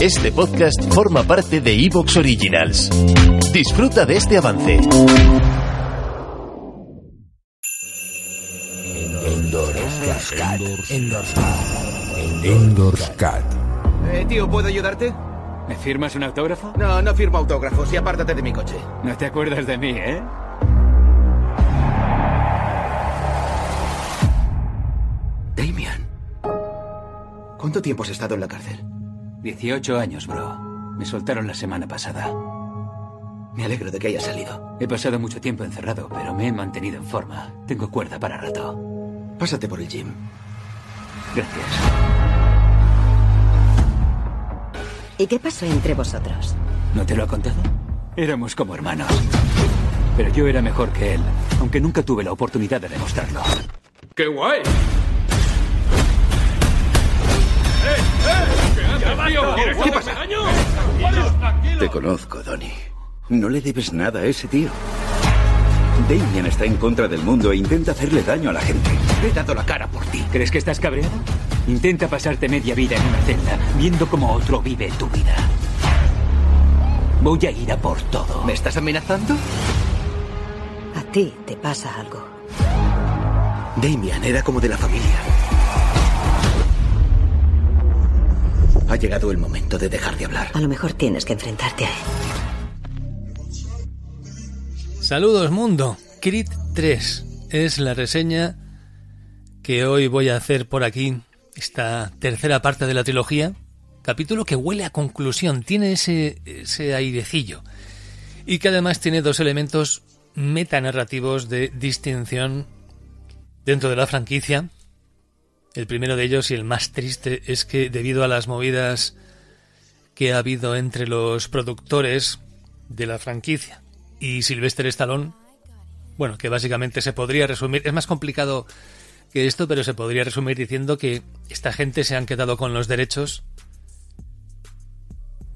Este podcast forma parte de Evox Originals. Disfruta de este avance. Endorscat. Eh, tío, ¿puedo ayudarte? ¿Me firmas un autógrafo? No, no firmo autógrafos y apártate de mi coche. No te acuerdas de mí, ¿eh? Damian. ¿Cuánto tiempo has estado en la cárcel? 18 años, bro. Me soltaron la semana pasada. Me alegro de que hayas salido. He pasado mucho tiempo encerrado, pero me he mantenido en forma. Tengo cuerda para rato. Pásate por el gym. Gracias. ¿Y qué pasó entre vosotros? ¿No te lo ha contado? Éramos como hermanos. Pero yo era mejor que él, aunque nunca tuve la oportunidad de demostrarlo. ¡Qué guay! ¿Qué pasa? Te conozco, Donnie. No le debes nada a ese tío. Damien está en contra del mundo e intenta hacerle daño a la gente. He dado la cara por ti. ¿Crees que estás cabreado? Intenta pasarte media vida en una celda, viendo cómo otro vive tu vida. Voy a ir a por todo. ¿Me estás amenazando? A ti te pasa algo. Damian era como de la familia. Ha llegado el momento de dejar de hablar. A lo mejor tienes que enfrentarte a él. Saludos mundo. Crit 3 es la reseña que hoy voy a hacer por aquí. Esta tercera parte de la trilogía. Capítulo que huele a conclusión. Tiene ese, ese airecillo. Y que además tiene dos elementos metanarrativos de distinción dentro de la franquicia. El primero de ellos y el más triste es que debido a las movidas que ha habido entre los productores de la franquicia y Sylvester Stallone, bueno, que básicamente se podría resumir, es más complicado que esto, pero se podría resumir diciendo que esta gente se han quedado con los derechos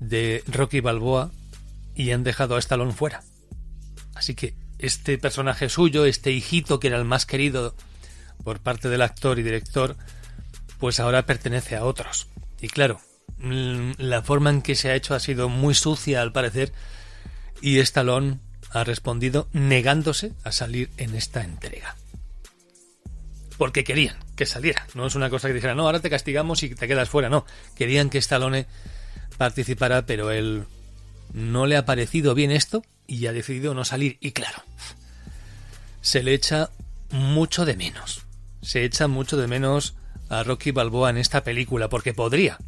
de Rocky Balboa y han dejado a Stallone fuera. Así que este personaje suyo, este hijito que era el más querido por parte del actor y director, pues ahora pertenece a otros. Y claro, la forma en que se ha hecho ha sido muy sucia al parecer y Stallone ha respondido negándose a salir en esta entrega. Porque querían que saliera. No es una cosa que dijera, no, ahora te castigamos y te quedas fuera. No, querían que Stallone participara, pero él no le ha parecido bien esto y ha decidido no salir. Y claro, se le echa mucho de menos. Se echa mucho de menos a Rocky Balboa en esta película, porque podría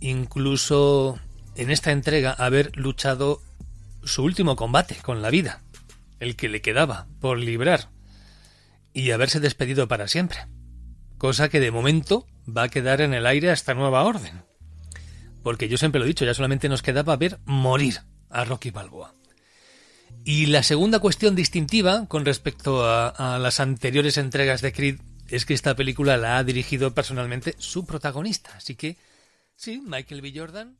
incluso en esta entrega haber luchado su último combate con la vida, el que le quedaba por librar, y haberse despedido para siempre, cosa que de momento va a quedar en el aire hasta nueva orden. Porque yo siempre lo he dicho, ya solamente nos quedaba ver morir a Rocky Balboa. Y la segunda cuestión distintiva con respecto a, las anteriores entregas de Creed es que esta película la ha dirigido personalmente su protagonista. Así que, sí, Michael B. Jordan.